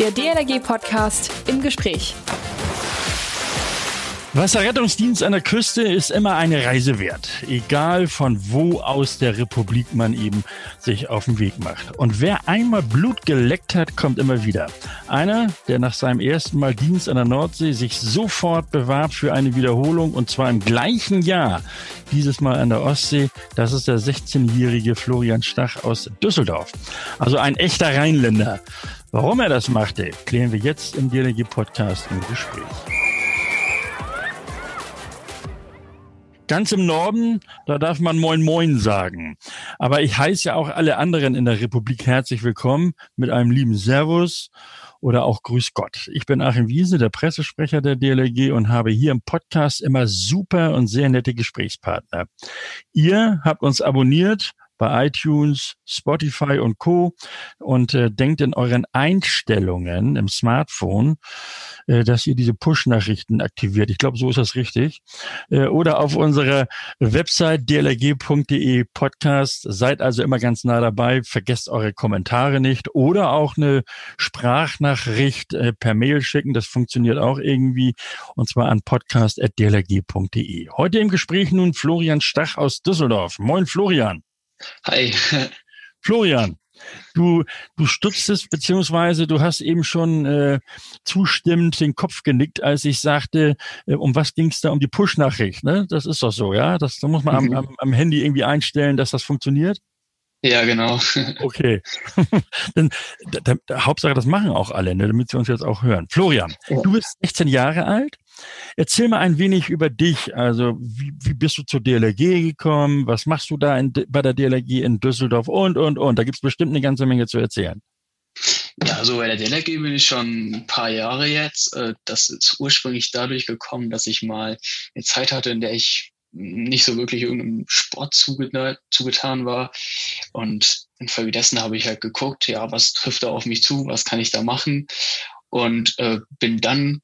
Der DLRG-Podcast im Gespräch. Wasserrettungsdienst an der Küste ist immer eine Reise wert, egal von wo aus der Republik man eben sich auf den Weg macht. Und wer einmal Blut geleckt hat, kommt immer wieder. Einer, der nach seinem ersten Mal Dienst an der Nordsee sich sofort bewarb für eine Wiederholung und zwar im gleichen Jahr, dieses Mal an der Ostsee, das ist der 16-jährige Florian Stach aus Düsseldorf. Also ein echter Rheinländer. Warum er das machte, klären wir jetzt im DLG-Podcast im Gespräch. Ganz im Norden, da darf man Moin Moin sagen. Aber ich heiße ja auch alle anderen in der Republik herzlich willkommen mit einem lieben Servus oder auch Grüß Gott. Ich bin Achim Wiese, der Pressesprecher der DLRG und habe hier im Podcast immer super und sehr nette Gesprächspartner. Ihr habt uns abonniert bei iTunes, Spotify und Co. Und äh, denkt in euren Einstellungen im Smartphone, äh, dass ihr diese Push-Nachrichten aktiviert. Ich glaube, so ist das richtig. Äh, oder auf unserer Website dlg.de Podcast. Seid also immer ganz nah dabei. Vergesst eure Kommentare nicht. Oder auch eine Sprachnachricht äh, per Mail schicken. Das funktioniert auch irgendwie. Und zwar an podcast.dlg.de. Heute im Gespräch nun Florian Stach aus Düsseldorf. Moin, Florian. Hi. Florian, du, du stutztest, beziehungsweise du hast eben schon äh, zustimmend den Kopf genickt, als ich sagte, äh, um was ging es da? Um die Push-Nachricht, ne? Das ist doch so, ja? Das, da muss man am, mhm. am, am Handy irgendwie einstellen, dass das funktioniert. Ja, genau. Okay. Dann, da, da, Hauptsache, das machen auch alle, ne, damit sie uns jetzt auch hören. Florian, ja. du bist 16 Jahre alt. Erzähl mal ein wenig über dich. Also, wie, wie bist du zur DLRG gekommen? Was machst du da in, bei der DLRG in Düsseldorf? Und, und, und. Da gibt's bestimmt eine ganze Menge zu erzählen. Ja, also bei der DLRG bin ich schon ein paar Jahre jetzt. Äh, das ist ursprünglich dadurch gekommen, dass ich mal eine Zeit hatte, in der ich nicht so wirklich irgendeinem Sport zugetan war. Und infolgedessen habe ich halt geguckt, ja, was trifft da auf mich zu, was kann ich da machen? Und äh, bin dann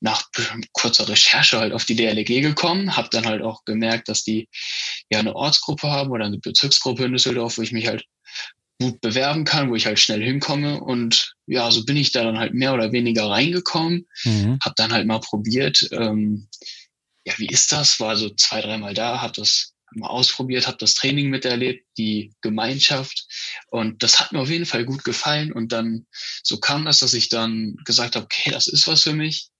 nach kurzer Recherche halt auf die DLG gekommen, habe dann halt auch gemerkt, dass die ja eine Ortsgruppe haben oder eine Bezirksgruppe in Düsseldorf, wo ich mich halt gut bewerben kann, wo ich halt schnell hinkomme. Und ja, so bin ich da dann halt mehr oder weniger reingekommen, mhm. habe dann halt mal probiert, ähm, ja, wie ist das? War so zwei, dreimal da, habe das mal ausprobiert, habe das Training miterlebt, die Gemeinschaft und das hat mir auf jeden Fall gut gefallen und dann so kam das, dass ich dann gesagt habe, okay, das ist was für mich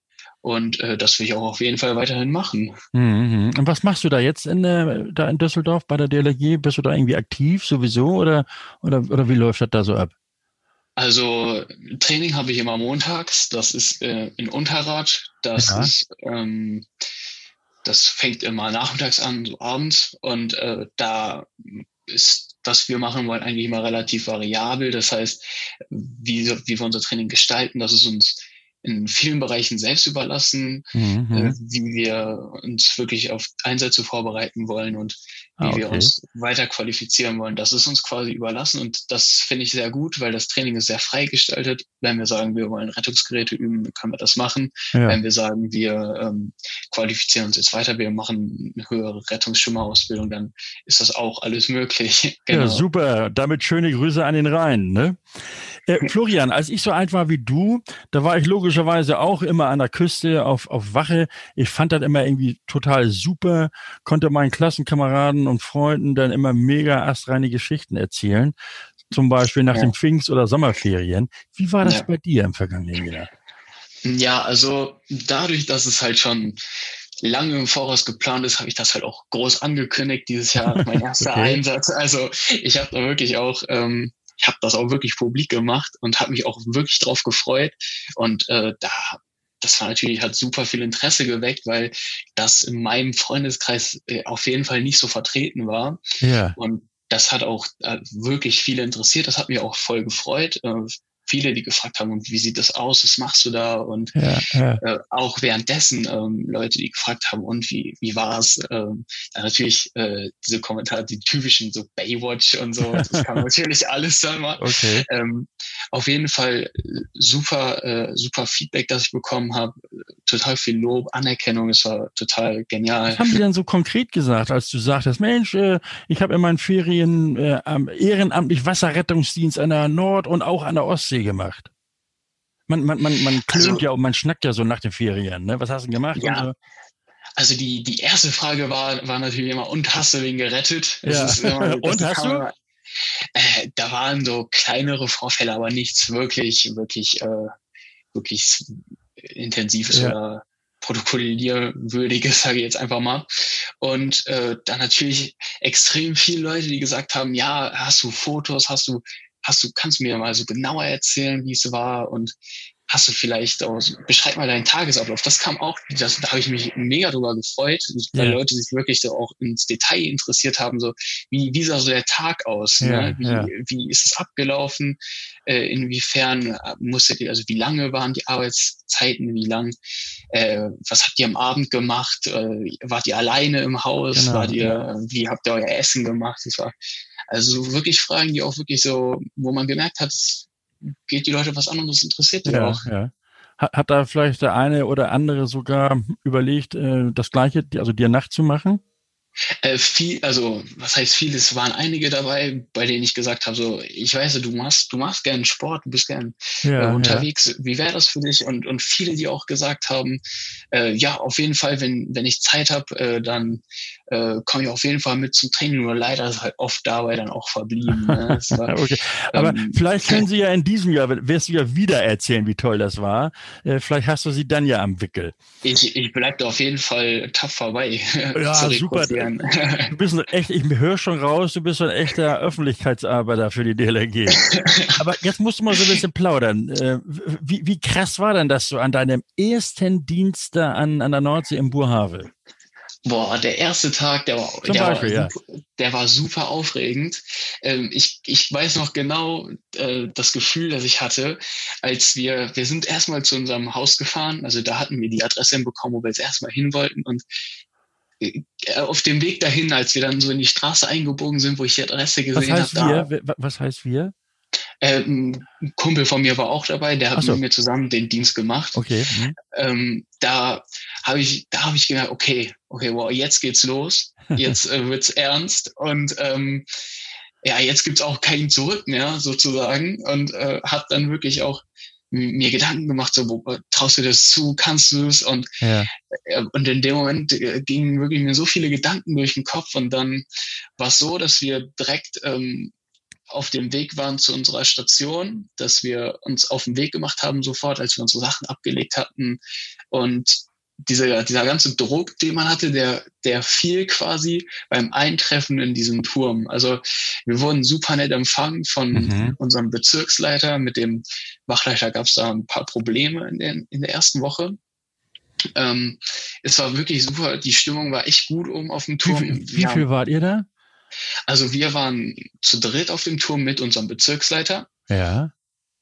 und äh, das will ich auch auf jeden Fall weiterhin machen. Mhm. Und was machst du da jetzt in, äh, da in Düsseldorf bei der DLG? Bist du da irgendwie aktiv sowieso oder, oder, oder wie läuft das da so ab? Also Training habe ich immer montags. Das ist äh, in Unterrad. Das ja. ist ähm, das fängt immer nachmittags an, so abends. Und äh, da ist, was wir machen wollen, eigentlich immer relativ variabel. Das heißt, wie, wie wir unser Training gestalten, das ist uns in vielen Bereichen selbst überlassen, mhm. äh, wie wir uns wirklich auf Einsätze vorbereiten wollen und wie ah, okay. wir uns weiter qualifizieren wollen. Das ist uns quasi überlassen und das finde ich sehr gut, weil das Training ist sehr frei gestaltet. Wenn wir sagen, wir wollen Rettungsgeräte üben, dann können wir das machen. Ja. Wenn wir sagen, wir ähm, qualifizieren uns jetzt weiter, wir machen eine höhere Rettungsschimmerausbildung, dann ist das auch alles möglich. genau. Ja, super. Damit schöne Grüße an den Rhein. Ne? Äh, Florian, als ich so alt war wie du, da war ich logischerweise auch immer an der Küste auf, auf Wache. Ich fand das immer irgendwie total super, konnte meinen Klassenkameraden und Freunden dann immer mega astreine Geschichten erzählen. Zum Beispiel nach ja. den Pfingst- oder Sommerferien. Wie war das ja. bei dir im vergangenen Jahr? Ja, also dadurch, dass es halt schon lange im Voraus geplant ist, habe ich das halt auch groß angekündigt dieses Jahr, mein erster okay. Einsatz. Also ich habe da wirklich auch ähm, ich habe das auch wirklich publik gemacht und habe mich auch wirklich drauf gefreut. Und äh, da das war natürlich, hat super viel Interesse geweckt, weil das in meinem Freundeskreis äh, auf jeden Fall nicht so vertreten war. Ja. Und das hat auch äh, wirklich viele interessiert. Das hat mich auch voll gefreut. Viele, die gefragt haben, wie sieht das aus, was machst du da? Und ja, ja. Äh, auch währenddessen ähm, Leute, die gefragt haben, und wie, wie war's? Ähm, dann natürlich äh, diese Kommentare, die typischen, so Baywatch und so, das kam natürlich alles dann mal. Okay. Ähm, auf jeden Fall äh, super, äh, super Feedback, das ich bekommen habe. Total viel Lob, Anerkennung, es war total genial. Was haben die denn so konkret gesagt, als du sagtest, Mensch, äh, ich habe in meinen Ferien äh, ehrenamtlich Wasserrettungsdienst an der Nord- und auch an der Ostsee gemacht? man, man, man, man klönt also, ja und man schnackt ja so nach den Ferien. Ne? Was hast du gemacht? Ja. So? Also die, die erste Frage war, war natürlich immer, und hast du wen gerettet? Ja. immer, und hast du? Man, äh, da waren so kleinere Vorfälle, aber nichts wirklich, wirklich, äh, wirklich intensives ja. oder protokollierwürdiges, sage ich jetzt einfach mal. Und äh, dann natürlich extrem viele Leute, die gesagt haben, ja, hast du Fotos, hast du, hast du, kannst du mir mal so genauer erzählen, wie es war und hast du vielleicht auch, beschreib mal deinen Tagesablauf. Das kam auch, das, da habe ich mich mega drüber gefreut, weil ja. Leute sich wirklich so auch ins Detail interessiert haben, so wie, wie sah so der Tag aus, ja, ne? wie, ja. wie ist es abgelaufen, äh, inwiefern musstet ihr, also wie lange waren die Arbeitszeiten, wie lang, äh, was habt ihr am Abend gemacht, äh, wart ihr alleine im Haus, genau, wart ihr, wie habt ihr euer Essen gemacht, das war also wirklich Fragen, die auch wirklich so, wo man gemerkt hat, geht die Leute was an und das interessiert die ja, auch. Ja. Hat, hat da vielleicht der eine oder andere sogar überlegt, äh, das Gleiche, also dir nachzumachen? Äh, viel, also was heißt viel? Es waren einige dabei, bei denen ich gesagt habe, so ich weiß, du machst, du machst gern Sport, du bist gern ja, äh, unterwegs. Ja. Wie wäre das für dich? Und und viele, die auch gesagt haben, äh, ja auf jeden Fall, wenn wenn ich Zeit habe, äh, dann äh, komme ich auf jeden Fall mit zum Training. Nur leider ist halt oft dabei dann auch verblieben. Ne? War, okay. Aber ähm, vielleicht können Sie ja in diesem Jahr, wirst du ja wieder erzählen, wie toll das war. Äh, vielleicht hast du sie dann ja am Wickel. Ich, ich bleibe da auf jeden Fall tapfer bei. Ja, super. Du bist ein echt, ich höre schon raus, du bist ein echter Öffentlichkeitsarbeiter für die DLRG. Aber jetzt musst du mal so ein bisschen plaudern. Äh, wie, wie krass war denn das so an deinem ersten Dienst da an, an der Nordsee im Burhavel? Boah, der erste Tag, der war, der, Beispiel, war, super, ja. der war super aufregend. Ähm, ich, ich weiß noch genau äh, das Gefühl, das ich hatte, als wir, wir sind erstmal zu unserem Haus gefahren, also da hatten wir die Adresse bekommen, wo wir jetzt erstmal hin wollten und auf dem Weg dahin, als wir dann so in die Straße eingebogen sind, wo ich die Adresse gesehen habe. Da, was heißt wir? Ähm, ein Kumpel von mir war auch dabei, der hat so. mit mir zusammen den Dienst gemacht. Okay. Mhm. Ähm, da habe ich, da habe ich gedacht, okay, okay, wow, jetzt geht's los, jetzt äh, wird's ernst und ähm, ja, jetzt gibt's auch keinen Zurück mehr sozusagen und äh, hat dann wirklich auch mir Gedanken gemacht, so, wo, traust du das zu, kannst du es? Und, ja. äh, und in dem Moment äh, gingen wirklich mir so viele Gedanken durch den Kopf und dann war es so, dass wir direkt ähm, auf dem Weg waren zu unserer Station, dass wir uns auf den Weg gemacht haben sofort, als wir unsere Sachen abgelegt hatten und dieser, dieser ganze Druck, den man hatte, der, der fiel quasi beim Eintreffen in diesem Turm. Also wir wurden super nett empfangen von mhm. unserem Bezirksleiter. Mit dem Wachleiter gab es da ein paar Probleme in, den, in der ersten Woche. Ähm, es war wirklich super. Die Stimmung war echt gut oben auf dem Turm. Wie, wie viel wart ihr da? Also wir waren zu dritt auf dem Turm mit unserem Bezirksleiter. Ja.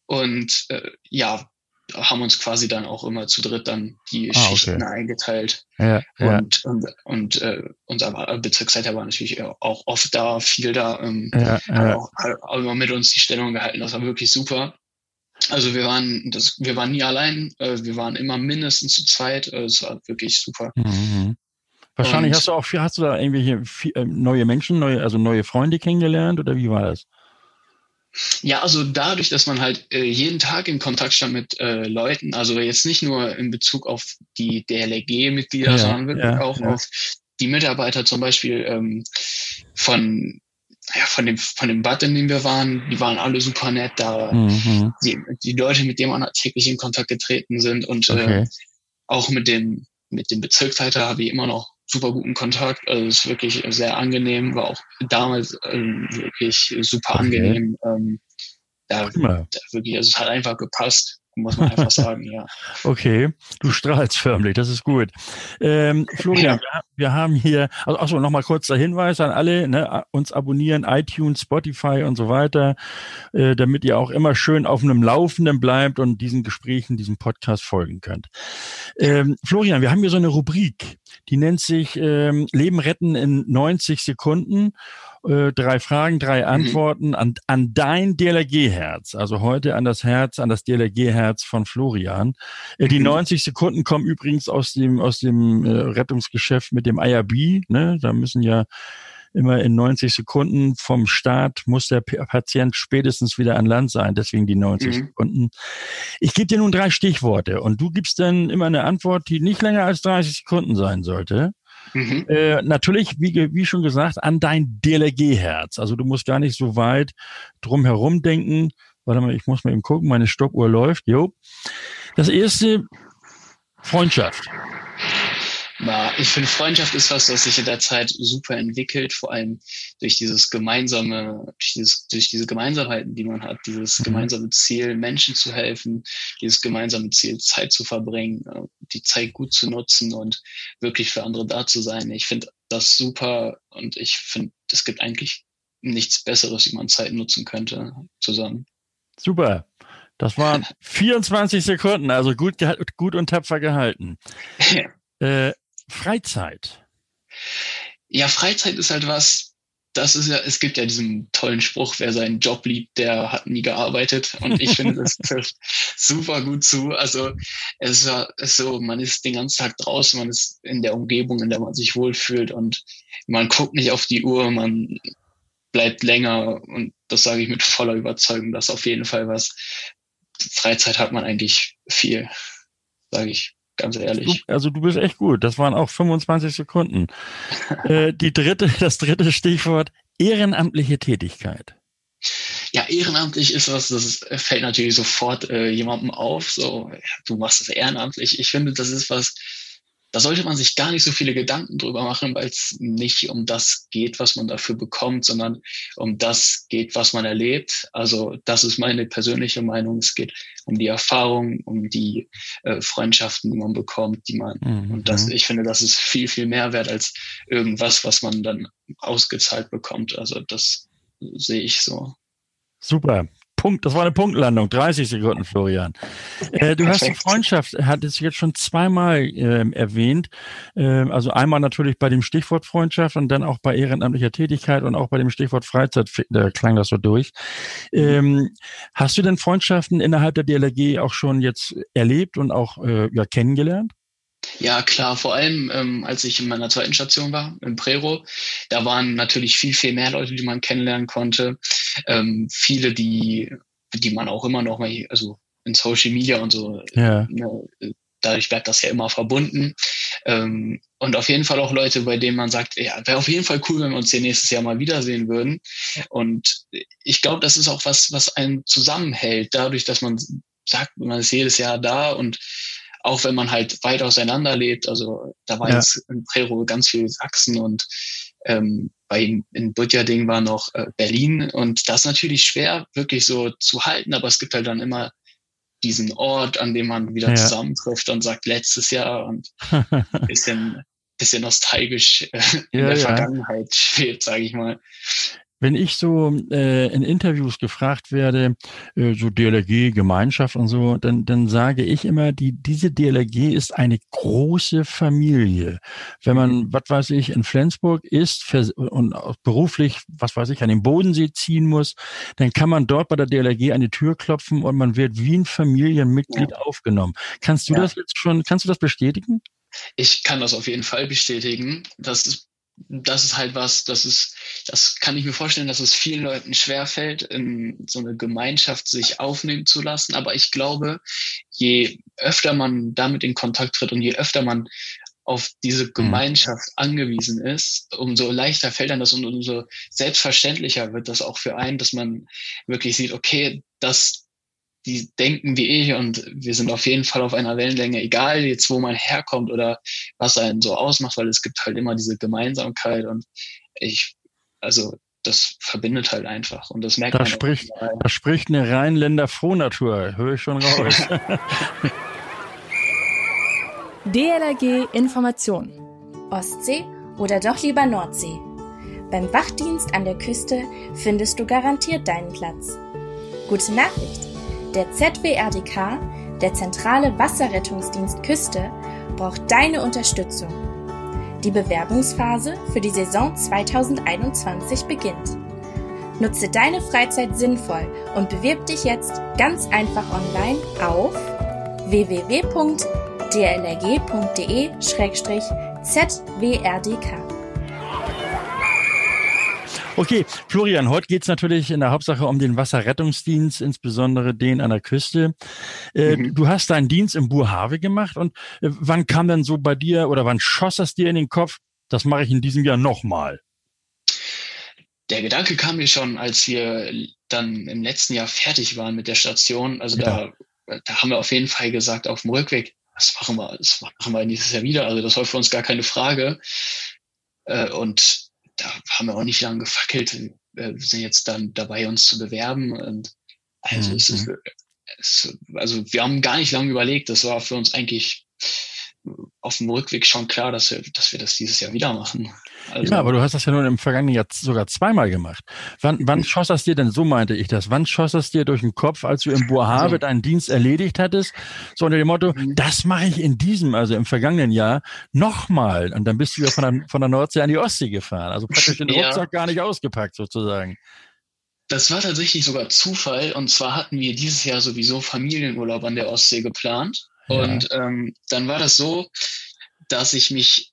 Und äh, ja, haben uns quasi dann auch immer zu dritt dann die ah, Schichten okay. eingeteilt. Ja, und ja. und, und äh, unser Bezirksleiter war natürlich auch oft da, viel da, ähm, ja, ja. Auch, auch immer mit uns die Stellung gehalten. Das war wirklich super. Also wir waren, das, wir waren nie allein, äh, wir waren immer mindestens zu zweit. Äh, es war wirklich super. Mhm. Wahrscheinlich und, hast du auch, hast du da irgendwelche äh, neue Menschen, neue, also neue Freunde kennengelernt oder wie war das? Ja, also dadurch, dass man halt äh, jeden Tag in Kontakt stand mit äh, Leuten, also jetzt nicht nur in Bezug auf die DLRG-Mitglieder, ja, sondern wirklich ja, auch ja. auf die Mitarbeiter zum Beispiel ähm, von ja, von dem von dem Bad, in dem wir waren, die waren alle super nett da. Mhm. Die, die Leute, mit denen man täglich in Kontakt getreten sind und okay. äh, auch mit dem mit dem Bezirksleiter habe ich immer noch super guten Kontakt. Also es ist wirklich sehr angenehm, war auch damals ähm, wirklich super okay. angenehm. Ähm, da, da, wirklich, also es hat einfach gepasst muss man einfach sagen, ja. Okay, du strahlst förmlich, das ist gut. Ähm, Florian, ja. wir, haben hier, also achso, nochmal kurz der Hinweis an alle, ne, uns abonnieren, iTunes, Spotify und so weiter, äh, damit ihr auch immer schön auf einem Laufenden bleibt und diesen Gesprächen, diesem Podcast folgen könnt. Ähm, Florian, wir haben hier so eine Rubrik, die nennt sich ähm, Leben retten in 90 Sekunden äh, drei Fragen, drei mhm. Antworten an, an dein DLRG-Herz. Also heute an das Herz, an das DLRG-Herz von Florian. Äh, die 90 mhm. Sekunden kommen übrigens aus dem, aus dem äh, Rettungsgeschäft mit dem IRB. Ne? Da müssen ja immer in 90 Sekunden vom Start muss der Patient spätestens wieder an Land sein, deswegen die 90 mhm. Sekunden. Ich gebe dir nun drei Stichworte und du gibst dann immer eine Antwort, die nicht länger als 30 Sekunden sein sollte. Mhm. Äh, natürlich, wie, wie schon gesagt, an dein DLRG-Herz. Also du musst gar nicht so weit drum herum denken. Warte mal, ich muss mal eben gucken, meine Stoppuhr läuft. Jo. Das erste, Freundschaft. Ja, ich finde, Freundschaft ist was, was sich in der Zeit super entwickelt, vor allem durch dieses gemeinsame, durch, dieses, durch diese Gemeinsamkeiten, die man hat, dieses mhm. gemeinsame Ziel, Menschen zu helfen, dieses gemeinsame Ziel, Zeit zu verbringen, äh, die Zeit gut zu nutzen und wirklich für andere da zu sein. Ich finde das super und ich finde, es gibt eigentlich nichts Besseres, wie man Zeit nutzen könnte zusammen. Super. Das waren 24 Sekunden, also gut, gut und tapfer gehalten. äh, Freizeit. Ja, Freizeit ist halt was, das ist ja, es gibt ja diesen tollen Spruch, wer seinen Job liebt, der hat nie gearbeitet. Und ich finde, das trifft super gut zu. Also es ist so, man ist den ganzen Tag draußen, man ist in der Umgebung, in der man sich wohlfühlt und man guckt nicht auf die Uhr, man bleibt länger und das sage ich mit voller Überzeugung, dass auf jeden Fall was. Freizeit hat man eigentlich viel, sage ich ganz ehrlich. also du bist echt gut. Das waren auch 25 Sekunden. äh, die dritte, das dritte Stichwort ehrenamtliche Tätigkeit. Ja, ehrenamtlich ist was, das fällt natürlich sofort äh, jemandem auf. So, du machst es ehrenamtlich. Ich finde, das ist was, da sollte man sich gar nicht so viele Gedanken drüber machen, weil es nicht um das geht, was man dafür bekommt, sondern um das geht, was man erlebt. Also das ist meine persönliche Meinung. Es geht um die Erfahrung, um die äh, Freundschaften, die man bekommt, die man mhm. und das, ich finde, das ist viel viel mehr wert als irgendwas, was man dann ausgezahlt bekommt. Also das sehe ich so. Super. Punkt, das war eine Punktlandung. 30 Sekunden, Florian. Äh, du hast die Freundschaft, hat es jetzt schon zweimal äh, erwähnt. Äh, also einmal natürlich bei dem Stichwort Freundschaft und dann auch bei ehrenamtlicher Tätigkeit und auch bei dem Stichwort Freizeit, da klang das so durch. Ähm, hast du denn Freundschaften innerhalb der DLRG auch schon jetzt erlebt und auch äh, ja, kennengelernt? Ja, klar, vor allem ähm, als ich in meiner zweiten Station war, im Prero, da waren natürlich viel, viel mehr Leute, die man kennenlernen konnte. Ähm, viele, die, die man auch immer noch mal, also in Social Media und so, ja. ne, dadurch bleibt das ja immer verbunden. Ähm, und auf jeden Fall auch Leute, bei denen man sagt, ja, wäre auf jeden Fall cool, wenn wir uns hier nächstes Jahr mal wiedersehen würden. Und ich glaube, das ist auch was, was einen zusammenhält, dadurch, dass man sagt, man ist jedes Jahr da und auch wenn man halt weit auseinander lebt. Also da war ja. jetzt in Prero ganz viel Sachsen und ähm, bei in Budjading war noch äh, Berlin und das ist natürlich schwer wirklich so zu halten, aber es gibt halt dann immer diesen Ort, an dem man wieder ja. zusammentrifft und sagt letztes Jahr und ein bisschen, bisschen nostalgisch äh, in ja, der Vergangenheit schwebt, sage ich mal. Wenn ich so äh, in Interviews gefragt werde, äh, so DLRG, Gemeinschaft und so, dann, dann sage ich immer, die, diese DLRG ist eine große Familie. Wenn man, mhm. was weiß ich, in Flensburg ist und beruflich, was weiß ich, an den Bodensee ziehen muss, dann kann man dort bei der DLRG an die Tür klopfen und man wird wie ein Familienmitglied ja. aufgenommen. Kannst du ja. das jetzt schon, kannst du das bestätigen? Ich kann das auf jeden Fall bestätigen. Das ist das ist halt was, das ist, das kann ich mir vorstellen, dass es vielen Leuten schwerfällt, in so eine Gemeinschaft sich aufnehmen zu lassen. Aber ich glaube, je öfter man damit in Kontakt tritt und je öfter man auf diese mhm. Gemeinschaft angewiesen ist, umso leichter fällt dann das und umso selbstverständlicher wird das auch für einen, dass man wirklich sieht, okay, das die denken wie ich und wir sind auf jeden Fall auf einer Wellenlänge, egal jetzt wo man herkommt oder was einen so ausmacht, weil es gibt halt immer diese Gemeinsamkeit und ich, also das verbindet halt einfach und das merkt da man. Spricht, da spricht eine Rheinländer Frohnatur, höre ich schon raus. DLRG Information. Ostsee oder doch lieber Nordsee? Beim Wachdienst an der Küste findest du garantiert deinen Platz. Gute Nachricht! Der ZWRDK, der Zentrale Wasserrettungsdienst Küste, braucht deine Unterstützung. Die Bewerbungsphase für die Saison 2021 beginnt. Nutze deine Freizeit sinnvoll und bewirb dich jetzt ganz einfach online auf www.dlrg.de-zwrdk. Okay, Florian, heute geht's natürlich in der Hauptsache um den Wasserrettungsdienst, insbesondere den an der Küste. Äh, mhm. Du hast deinen Dienst im Burhave gemacht und äh, wann kam denn so bei dir oder wann schoss das dir in den Kopf, das mache ich in diesem Jahr nochmal? Der Gedanke kam mir schon, als wir dann im letzten Jahr fertig waren mit der Station. Also ja. da, da haben wir auf jeden Fall gesagt, auf dem Rückweg, das machen wir, das machen wir nächstes Jahr wieder. Also das war für uns gar keine Frage. Äh, und da haben wir auch nicht lange gefackelt. Wir sind jetzt dann dabei, uns zu bewerben. Und also mhm. es ist, es, also wir haben gar nicht lange überlegt. Das war für uns eigentlich auf dem Rückweg schon klar, dass wir, dass wir das dieses Jahr wieder machen. Also, ja, aber du hast das ja nun im vergangenen Jahr sogar zweimal gemacht. Wann, wann schoss das dir denn, so meinte ich das, wann schoss das dir durch den Kopf, als du im Boahave also, deinen Dienst erledigt hattest? So unter dem Motto, mhm. das mache ich in diesem, also im vergangenen Jahr, nochmal. Und dann bist du ja von der, von der Nordsee an die Ostsee gefahren. Also praktisch den ja. Rucksack gar nicht ausgepackt sozusagen. Das war tatsächlich sogar Zufall. Und zwar hatten wir dieses Jahr sowieso Familienurlaub an der Ostsee geplant. Ja. Und ähm, dann war das so, dass ich mich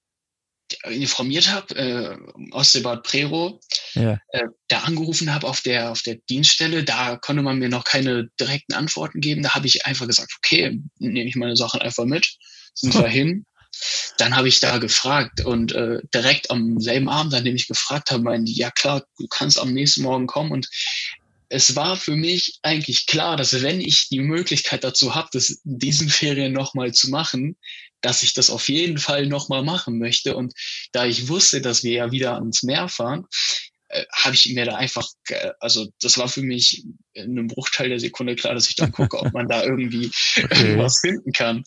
informiert habe, äh, Ostseebad Prero, ja. äh, da angerufen habe auf der, auf der Dienststelle, da konnte man mir noch keine direkten Antworten geben. Da habe ich einfach gesagt, okay, nehme ich meine Sachen einfach mit, sind wir hin. Dann habe ich da gefragt und äh, direkt am selben Abend, an dem ich gefragt habe, meinen die, ja klar, du kannst am nächsten Morgen kommen und es war für mich eigentlich klar, dass wenn ich die Möglichkeit dazu habe, das in diesen Ferien nochmal zu machen, dass ich das auf jeden Fall nochmal machen möchte. Und da ich wusste, dass wir ja wieder ans Meer fahren, äh, habe ich mir da einfach, äh, also das war für mich in einem Bruchteil der Sekunde klar, dass ich dann gucke, ob man da irgendwie okay. was finden kann.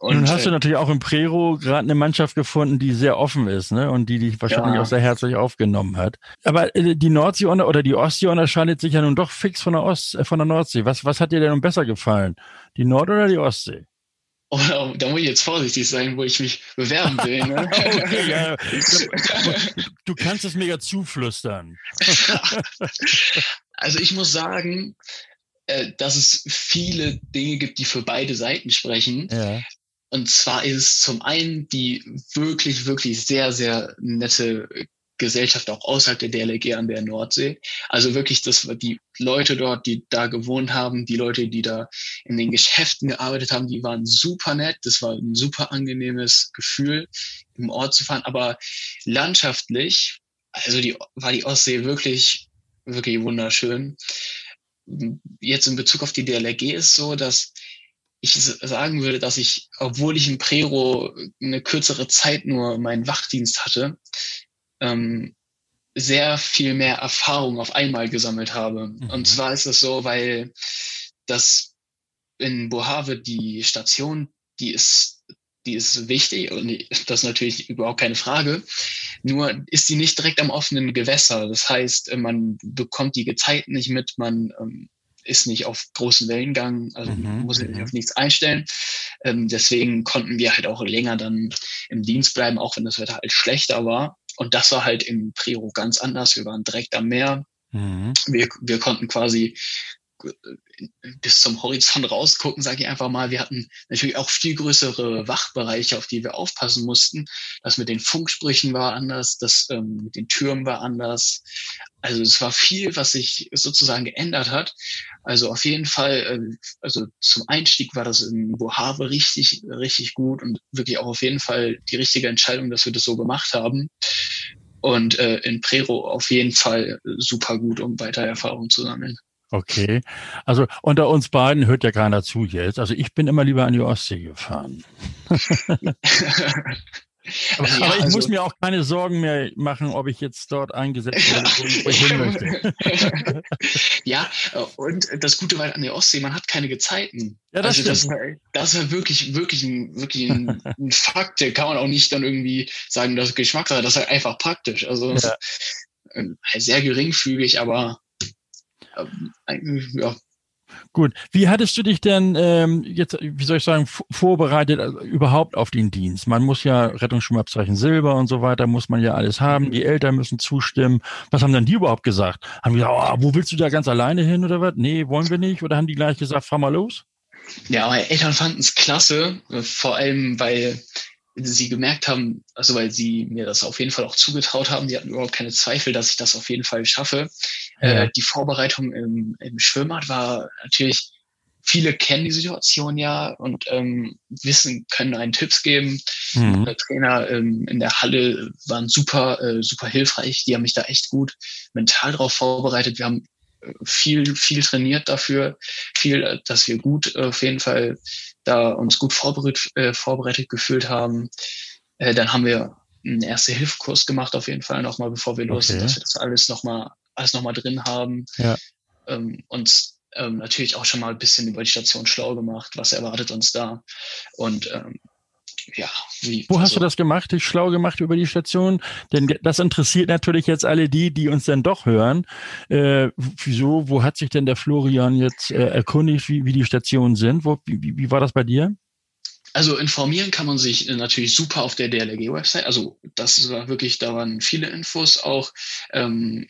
Und Nun hast du äh, natürlich auch im Prero gerade eine Mannschaft gefunden, die sehr offen ist, ne? Und die dich wahrscheinlich ja. auch sehr herzlich aufgenommen hat. Aber äh, die Nordsee oder die Ostsee unterscheidet sich ja nun doch fix von der Ost, äh, von der Nordsee. Was, was hat dir denn nun besser gefallen? Die Nord- oder die Ostsee? Oh, da muss ich jetzt vorsichtig sein, wo ich mich bewerben will. Ne? okay, ja. Du kannst es mega zuflüstern. also ich muss sagen, dass es viele Dinge gibt, die für beide Seiten sprechen. Ja. Und zwar ist es zum einen die wirklich, wirklich sehr, sehr nette Gesellschaft auch außerhalb der DLRG an der Nordsee. Also wirklich, das die Leute dort, die da gewohnt haben, die Leute, die da in den Geschäften gearbeitet haben, die waren super nett. Das war ein super angenehmes Gefühl, im Ort zu fahren. Aber landschaftlich, also die, war die Ostsee wirklich, wirklich wunderschön. Jetzt in Bezug auf die DLRG ist so, dass ich sagen würde, dass ich, obwohl ich in Prero eine kürzere Zeit nur meinen Wachdienst hatte, ähm, sehr viel mehr Erfahrung auf einmal gesammelt habe. Mhm. Und zwar ist es so, weil das in Bohave die Station, die ist, die ist wichtig und das ist natürlich überhaupt keine Frage. Nur ist die nicht direkt am offenen Gewässer. Das heißt, man bekommt die Gezeiten nicht mit, man ähm, ist nicht auf großen Wellengang, also mhm. muss sich auf nichts einstellen. Ähm, deswegen konnten wir halt auch länger dann im Dienst bleiben, auch wenn das Wetter halt schlechter war. Und das war halt im Priro ganz anders. Wir waren direkt am Meer. Mhm. Wir, wir konnten quasi bis zum Horizont rausgucken, sage ich einfach mal. Wir hatten natürlich auch viel größere Wachbereiche, auf die wir aufpassen mussten. Das mit den Funksprüchen war anders, das ähm, mit den Türmen war anders. Also es war viel, was sich sozusagen geändert hat. Also auf jeden Fall, äh, also zum Einstieg war das in Bohave richtig, richtig gut und wirklich auch auf jeden Fall die richtige Entscheidung, dass wir das so gemacht haben. Und äh, in Prero auf jeden Fall super gut, um weiter Erfahrung zu sammeln. Okay. Also unter uns beiden hört ja keiner zu jetzt. Also ich bin immer lieber an die Ostsee gefahren. aber, ja, aber, ich also, muss mir auch keine Sorgen mehr machen, ob ich jetzt dort eingesetzt werde, wo ich hin möchte. ja, und das Gute war an der Ostsee, man hat keine Gezeiten. Ja, das also das, das ist wirklich, wirklich ein, wirklich ein, ein Fakt. Der kann man auch nicht dann irgendwie sagen, das Geschmackssache. Das ist halt einfach praktisch. Also ja. sehr geringfügig, aber ja. Gut. Wie hattest du dich denn ähm, jetzt, wie soll ich sagen, vorbereitet also überhaupt auf den Dienst? Man muss ja Rettungsschwimmabzeichen Silber und so weiter, muss man ja alles haben. Mhm. Die Eltern müssen zustimmen. Was haben dann die überhaupt gesagt? Haben die gesagt, oh, wo willst du da ganz alleine hin oder was? Nee, wollen wir nicht? Oder haben die gleich gesagt, fahr mal los? Ja, meine Eltern fanden es klasse, vor allem weil sie gemerkt haben, also weil sie mir das auf jeden Fall auch zugetraut haben, die hatten überhaupt keine Zweifel, dass ich das auf jeden Fall schaffe. Ja. Äh, die Vorbereitung im, im Schwimmbad war natürlich, viele kennen die Situation ja und ähm, wissen, können einen Tipps geben. Mhm. Der Trainer ähm, in der Halle waren super, äh, super hilfreich. Die haben mich da echt gut mental darauf vorbereitet. Wir haben äh, viel, viel trainiert dafür, viel, äh, dass wir gut äh, auf jeden Fall da uns gut vorbereitet, äh, vorbereitet gefühlt haben. Äh, dann haben wir einen Erste-Hilfe-Kurs gemacht, auf jeden Fall nochmal, bevor wir los sind, dass wir das alles nochmal alles nochmal drin haben. Ja. Ähm, uns ähm, natürlich auch schon mal ein bisschen über die Station schlau gemacht, was erwartet uns da. Und ähm, ja, wie, Wo also, hast du das gemacht, dich schlau gemacht über die Station? Denn das interessiert natürlich jetzt alle die, die uns dann doch hören. Äh, wieso, wo hat sich denn der Florian jetzt äh, erkundigt, wie, wie die Stationen sind? Wo, wie, wie war das bei dir? Also informieren kann man sich natürlich super auf der DLRG-Website. Also das war wirklich, da waren viele Infos auch. Ähm,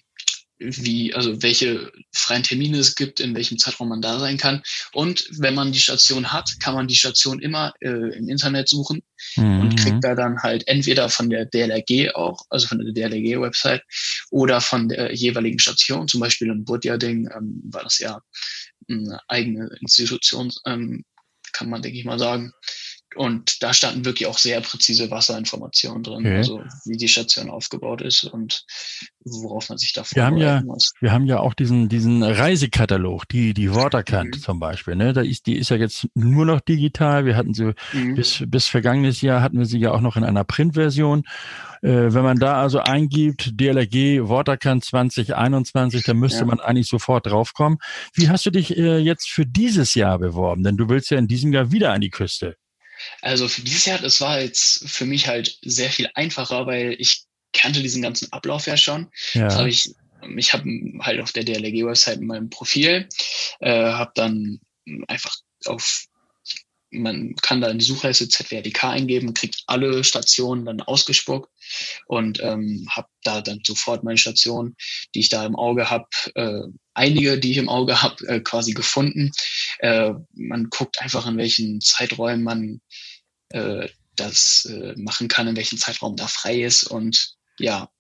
wie, also welche freien Termine es gibt, in welchem Zeitraum man da sein kann. Und wenn man die Station hat, kann man die Station immer äh, im Internet suchen mhm. und kriegt da dann halt entweder von der DLRG auch, also von der DLRG-Website, oder von der jeweiligen Station, zum Beispiel in Budjading ähm, war das ja eine eigene Institution, ähm, kann man, denke ich mal sagen. Und da standen wirklich auch sehr präzise Wasserinformationen drin, okay. also wie die Station aufgebaut ist und worauf man sich da wir haben ja, muss. Wir haben ja auch diesen, diesen Reisekatalog, die, die Waterkant mhm. zum Beispiel. Ne? Da ist, die ist ja jetzt nur noch digital. Wir hatten sie mhm. bis, bis vergangenes Jahr hatten wir sie ja auch noch in einer Printversion. Äh, wenn man da also eingibt, DLRG Waterkant 2021, dann müsste ja. man eigentlich sofort draufkommen. Wie hast du dich äh, jetzt für dieses Jahr beworben? Denn du willst ja in diesem Jahr wieder an die Küste. Also für dieses Jahr, das war jetzt für mich halt sehr viel einfacher, weil ich kannte diesen ganzen Ablauf ja schon. Ja. Das habe ich, ich habe halt auf der DLRG-Website in meinem Profil, äh, habe dann einfach auf man kann da in die Suchleiste ZWRDK eingeben, kriegt alle Stationen dann ausgespuckt und ähm, habe da dann sofort meine Station, die ich da im Auge habe, äh, einige, die ich im Auge habe, äh, quasi gefunden. Äh, man guckt einfach, in welchen Zeiträumen man äh, das äh, machen kann, in welchem Zeitraum da frei ist und ja,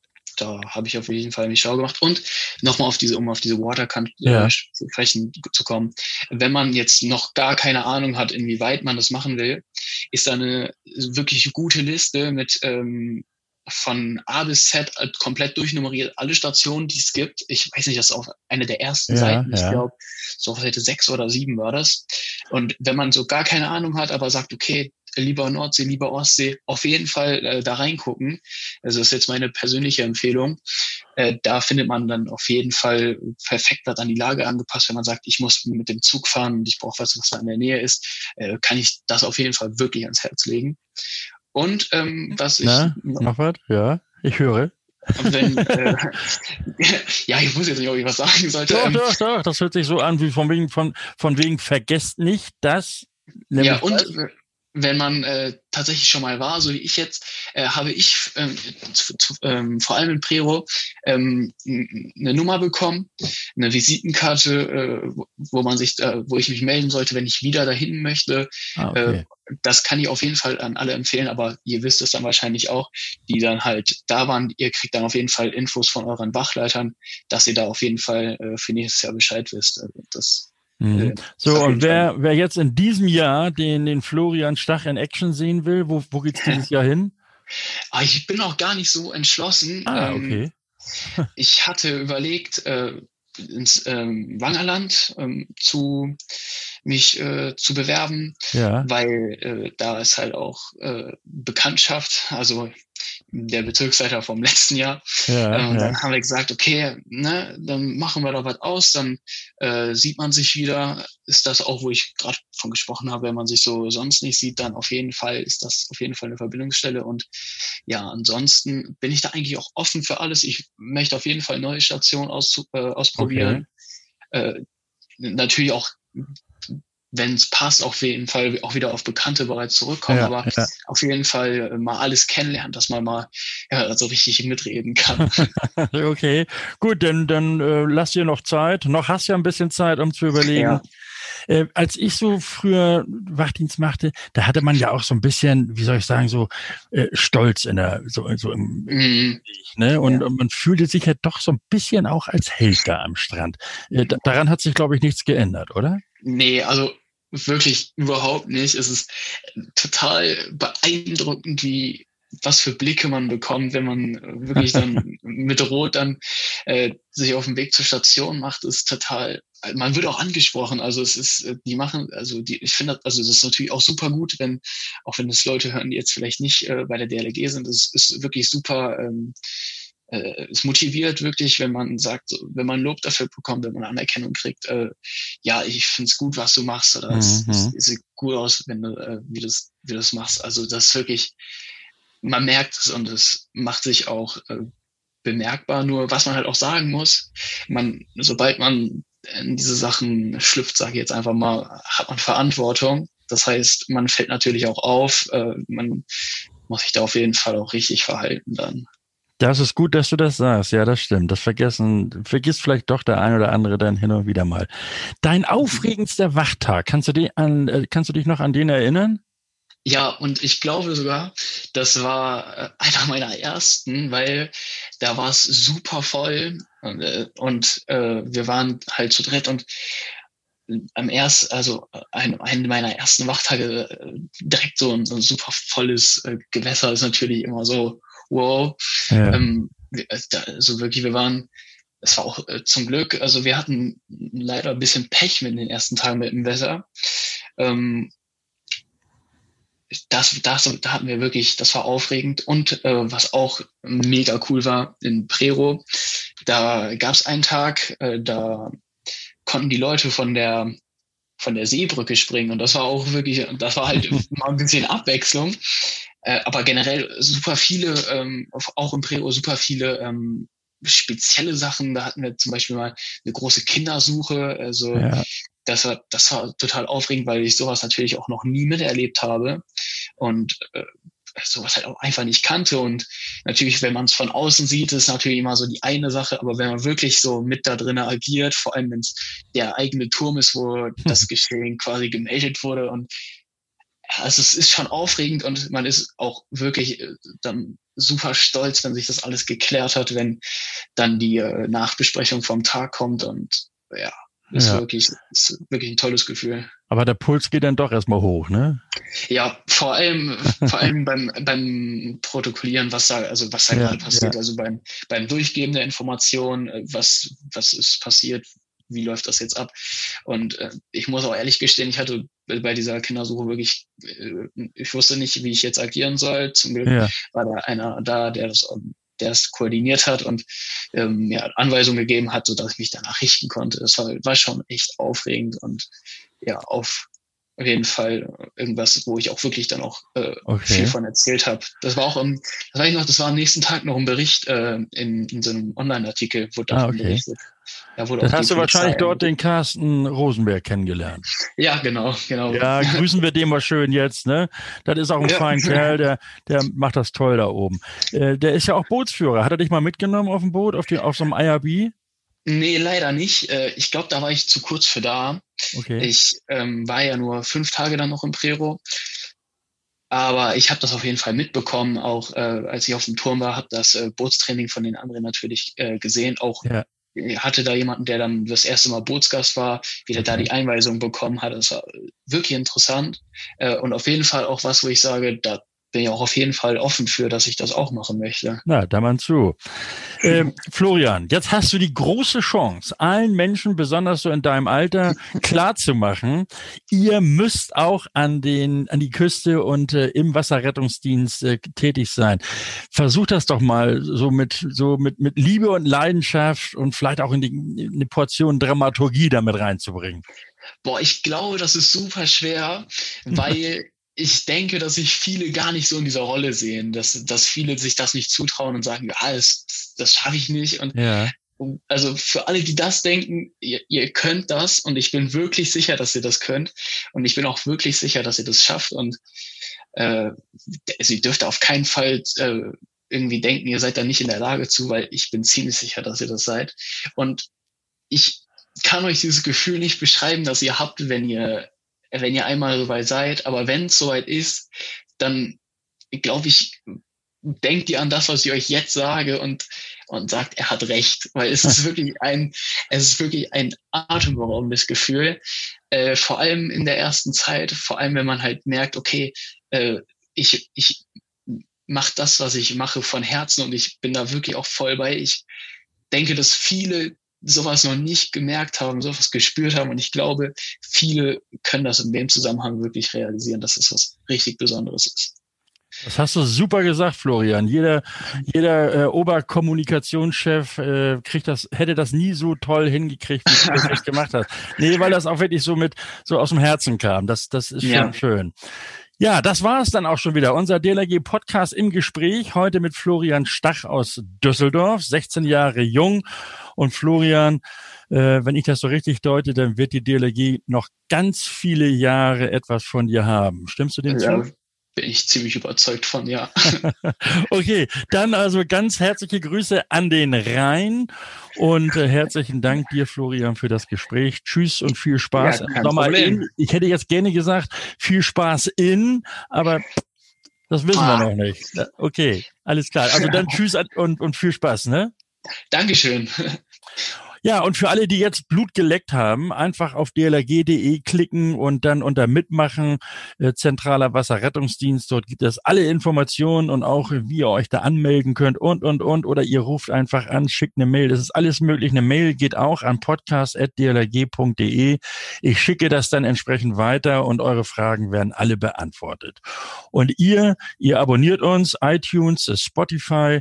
da habe ich auf jeden Fall mich schau gemacht. Und nochmal auf diese, um auf diese Waterkant äh, ja. zu sprechen zu kommen. Wenn man jetzt noch gar keine Ahnung hat, inwieweit man das machen will, ist da eine wirklich gute Liste mit ähm, von A bis Z komplett durchnummeriert, alle Stationen, die es gibt. Ich weiß nicht, das ist auf eine der ersten ja, Seiten. Ich ja. glaube, so auf Seite sechs oder sieben war das. Und wenn man so gar keine Ahnung hat, aber sagt, okay, lieber Nordsee, lieber Ostsee, auf jeden Fall äh, da reingucken. Also das ist jetzt meine persönliche Empfehlung. Äh, da findet man dann auf jeden Fall perfekt was an die Lage angepasst. Wenn man sagt, ich muss mit dem Zug fahren und ich brauche was, was da in der Nähe ist, äh, kann ich das auf jeden Fall wirklich ans Herz legen. Und ähm, was Na, ich noch was? Ja, ich höre. Wenn, äh, ja, ich muss jetzt nicht, ob ich was sagen sollte. Doch, ähm, doch, doch, das hört sich so an, wie von wegen, von, von wegen, vergesst nicht, dass. Ja, und, wenn man äh, tatsächlich schon mal war, so wie ich jetzt, äh, habe ich ähm, zu, zu, ähm, vor allem in Prero ähm, eine Nummer bekommen, eine Visitenkarte, äh, wo man sich, äh, wo ich mich melden sollte, wenn ich wieder dahin möchte. Ah, okay. äh, das kann ich auf jeden Fall an alle empfehlen, aber ihr wisst es dann wahrscheinlich auch, die dann halt da waren. Ihr kriegt dann auf jeden Fall Infos von euren Wachleitern, dass ihr da auf jeden Fall äh, für nächstes Jahr Bescheid wisst. Also das Mhm. Äh, so, und wer, wer jetzt in diesem Jahr den, den Florian Stach in Action sehen will, wo, wo geht's dieses Jahr hin? Ah, ich bin auch gar nicht so entschlossen. Ah, ähm, okay. ich hatte überlegt, äh, ins ähm, Wangerland ähm, zu mich äh, zu bewerben, ja. weil äh, da ist halt auch äh, Bekanntschaft. Also der Bezirksleiter vom letzten Jahr. Ja, äh, und ja. dann haben wir gesagt, okay, ne, dann machen wir doch was aus, dann äh, sieht man sich wieder. Ist das auch, wo ich gerade von gesprochen habe, wenn man sich so sonst nicht sieht, dann auf jeden Fall ist das auf jeden Fall eine Verbindungsstelle. Und ja, ansonsten bin ich da eigentlich auch offen für alles. Ich möchte auf jeden Fall neue Stationen aus, äh, ausprobieren. Okay. Äh, natürlich auch wenn es passt, auf jeden Fall auch wieder auf Bekannte bereits zurückkommen, ja, aber ja. auf jeden Fall äh, mal alles kennenlernen, dass man mal ja, so richtig mitreden kann. okay, gut, dann, dann äh, lass dir noch Zeit. Noch hast du ja ein bisschen Zeit, um zu überlegen. Ja. Äh, als ich so früher Wachdienst machte, da hatte man ja auch so ein bisschen, wie soll ich sagen, so äh, Stolz in der, so, so im, mhm. ne? Und, und, man fühlte sich ja doch so ein bisschen auch als Held da am Strand. Äh, daran hat sich, glaube ich, nichts geändert, oder? Nee, also wirklich überhaupt nicht. Es ist total beeindruckend, wie was für Blicke man bekommt, wenn man wirklich dann mit Rot dann äh, sich auf den Weg zur Station macht, ist total. Man wird auch angesprochen. Also es ist, äh, die machen, also die, ich finde, also das ist natürlich auch super gut, wenn auch wenn es Leute hören, die jetzt vielleicht nicht äh, bei der DLG sind, es ist wirklich super. Ähm, äh, es motiviert wirklich, wenn man sagt, wenn man Lob dafür bekommt, wenn man Anerkennung kriegt, äh, ja, ich finde es gut, was du machst, oder mhm. es, es, es, sieht gut aus, wenn du, äh, wie du wie du das machst. Also das ist wirklich, man merkt es und es macht sich auch äh, bemerkbar. Nur was man halt auch sagen muss, man, sobald man in diese Sachen schlüpft, sage ich jetzt einfach mal, hat man Verantwortung. Das heißt, man fällt natürlich auch auf, äh, man muss sich da auf jeden Fall auch richtig verhalten dann. Das ist gut, dass du das sagst. Ja, das stimmt. Das vergessen, vergisst vielleicht doch der ein oder andere dann hin und wieder mal. Dein aufregendster Wachtag, kannst du dich an, äh, kannst du dich noch an den erinnern? Ja, und ich glaube sogar, das war äh, einer meiner ersten, weil da war es super voll und, äh, und äh, wir waren halt zu dritt und am ersten, also ein, ein meiner ersten Wachtage direkt so ein, so ein super volles äh, Gewässer ist natürlich immer so, wow. Ja. Ähm, also wirklich, wir waren, es war auch äh, zum Glück, also wir hatten leider ein bisschen Pech mit den ersten Tagen mit dem Wetter. Ähm, das, das, da hatten wir wirklich, das war aufregend. Und äh, was auch mega cool war in Prero, da gab es einen Tag, äh, da konnten die Leute von der von der Seebrücke springen und das war auch wirklich, das war halt mal ein bisschen Abwechslung. Äh, aber generell super viele, ähm, auch im Prero super viele ähm, spezielle Sachen. Da hatten wir zum Beispiel mal eine große Kindersuche. Also ja das war, das war total aufregend, weil ich sowas natürlich auch noch nie miterlebt habe und äh, sowas halt auch einfach nicht kannte. Und natürlich, wenn man es von außen sieht, ist natürlich immer so die eine Sache, aber wenn man wirklich so mit da drin agiert, vor allem wenn es der eigene Turm ist, wo das Geschehen quasi gemeldet wurde und also es ist schon aufregend und man ist auch wirklich äh, dann super stolz, wenn sich das alles geklärt hat, wenn dann die äh, Nachbesprechung vom Tag kommt und ja, ist, ja. wirklich, ist wirklich ein tolles Gefühl. Aber der Puls geht dann doch erstmal hoch, ne? Ja, vor allem, vor allem beim, beim Protokollieren, was da, also was da ja, gerade passiert, ja. also beim, beim Durchgeben der Informationen, äh, was, was ist passiert, wie läuft das jetzt ab? Und äh, ich muss auch ehrlich gestehen, ich hatte bei dieser Kindersuche wirklich, äh, ich wusste nicht, wie ich jetzt agieren soll. Zum Glück ja. war da einer da, der das der es koordiniert hat und ähm, ja, Anweisungen gegeben hat, so dass ich mich danach richten konnte. Das war, war schon echt aufregend und ja, auf auf jeden Fall irgendwas, wo ich auch wirklich dann auch äh, okay. viel von erzählt habe. Das war auch im, das weiß ich noch, das war am nächsten Tag noch ein Bericht äh, in, in so einem Online-Artikel, wurde ah, okay. berichtet. Da wurde das hast du wahrscheinlich dort den Carsten Rosenberg kennengelernt. Ja, genau, genau. Ja, grüßen wir den mal schön jetzt, ne? Das ist auch ein ja. feiner Kerl, der, der macht das toll da oben. Äh, der ist ja auch Bootsführer. Hat er dich mal mitgenommen auf dem Boot, auf, die, auf so einem IRB? Nee, leider nicht. Äh, ich glaube, da war ich zu kurz für da. Okay. Ich ähm, war ja nur fünf Tage dann noch im Prero. Aber ich habe das auf jeden Fall mitbekommen, auch äh, als ich auf dem Turm war, habe das äh, Bootstraining von den anderen natürlich äh, gesehen. Auch ja. hatte da jemanden, der dann das erste Mal Bootsgast war, wie der da die Einweisung bekommen hat. Das war wirklich interessant. Äh, und auf jeden Fall auch was, wo ich sage, da bin ich auch auf jeden Fall offen für, dass ich das auch machen möchte. Na, da man zu. Ähm, Florian, jetzt hast du die große Chance, allen Menschen, besonders so in deinem Alter, klarzumachen, ihr müsst auch an den, an die Küste und äh, im Wasserrettungsdienst äh, tätig sein. Versuch das doch mal so mit, so mit, mit Liebe und Leidenschaft und vielleicht auch in die, in eine Portion Dramaturgie damit reinzubringen. Boah, ich glaube, das ist super schwer, weil ich denke, dass sich viele gar nicht so in dieser Rolle sehen, dass, dass viele sich das nicht zutrauen und sagen, ja, das, das schaffe ich nicht. Und ja. also für alle, die das denken, ihr, ihr könnt das und ich bin wirklich sicher, dass ihr das könnt. Und ich bin auch wirklich sicher, dass ihr das schafft. Und äh, also ihr dürft auf keinen Fall äh, irgendwie denken, ihr seid da nicht in der Lage zu, weil ich bin ziemlich sicher, dass ihr das seid. Und ich kann euch dieses Gefühl nicht beschreiben, das ihr habt, wenn ihr, wenn ihr einmal soweit seid. Aber wenn es soweit ist, dann glaube ich, denkt ihr an das, was ich euch jetzt sage und, und sagt, er hat recht, weil es ist wirklich ein, es ist wirklich ein atemberaubendes Gefühl, äh, vor allem in der ersten Zeit, vor allem wenn man halt merkt, okay, äh, ich, ich mache das, was ich mache von Herzen und ich bin da wirklich auch voll bei. Ich denke, dass viele sowas noch nicht gemerkt haben, sowas gespürt haben und ich glaube, viele können das in dem Zusammenhang wirklich realisieren, dass es was richtig Besonderes ist. Das hast du super gesagt, Florian. Jeder, jeder äh, Oberkommunikationschef äh, kriegt das, hätte das nie so toll hingekriegt, wie du das gemacht hast. Nee, weil das auch wirklich so mit so aus dem Herzen kam. Das, das ist schon ja. schön. Ja, das war es dann auch schon wieder. Unser DLRG Podcast im Gespräch. Heute mit Florian Stach aus Düsseldorf, 16 Jahre jung. Und Florian, äh, wenn ich das so richtig deute, dann wird die DLRG noch ganz viele Jahre etwas von dir haben. Stimmst du dem ja, zu? Bin ich ziemlich überzeugt von, ja. okay, dann also ganz herzliche Grüße an den Rhein und äh, herzlichen Dank dir, Florian, für das Gespräch. Tschüss und viel Spaß. Ja, Nochmal in, ich hätte jetzt gerne gesagt, viel Spaß in, aber das wissen ah. wir noch nicht. Okay, alles klar. Also dann tschüss und, und viel Spaß, ne? Dankeschön. Ja, und für alle, die jetzt Blut geleckt haben, einfach auf dlrg.de klicken und dann unter Mitmachen, äh, zentraler Wasserrettungsdienst. Dort gibt es alle Informationen und auch, wie ihr euch da anmelden könnt und, und, und. Oder ihr ruft einfach an, schickt eine Mail. Das ist alles möglich. Eine Mail geht auch an podcast.dlrg.de. Ich schicke das dann entsprechend weiter und eure Fragen werden alle beantwortet. Und ihr, ihr abonniert uns, iTunes, Spotify,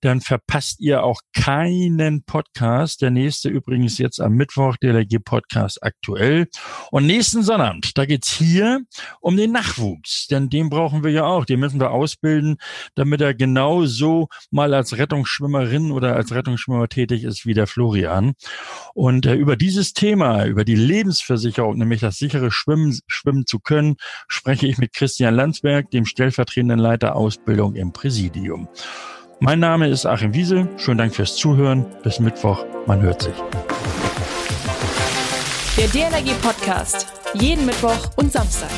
dann verpasst ihr auch keinen Podcast. Der nächste nächste übrigens jetzt am Mittwoch, der LG Podcast aktuell. Und nächsten Sonnabend, da geht's hier um den Nachwuchs, denn den brauchen wir ja auch. Den müssen wir ausbilden, damit er genauso mal als Rettungsschwimmerin oder als Rettungsschwimmer tätig ist wie der Florian. Und äh, über dieses Thema, über die Lebensversicherung, nämlich das sichere Schwimmen, schwimmen zu können, spreche ich mit Christian Landsberg, dem stellvertretenden Leiter Ausbildung im Präsidium. Mein Name ist Achim Wiese. Schönen Dank fürs Zuhören. Bis Mittwoch. Man hört sich. Der DLRG Podcast. Jeden Mittwoch und Samstag.